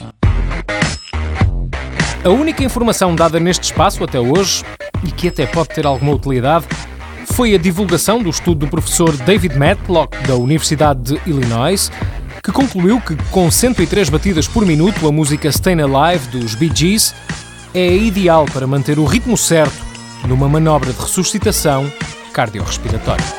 Now. A única informação dada neste espaço até hoje, e que até pode ter alguma utilidade, foi a divulgação do estudo do professor David Matlock, da Universidade de Illinois, que concluiu que, com 103 batidas por minuto, a música Stayin' Alive dos Bee Gees é ideal para manter o ritmo certo numa manobra de ressuscitação cardiorrespiratória.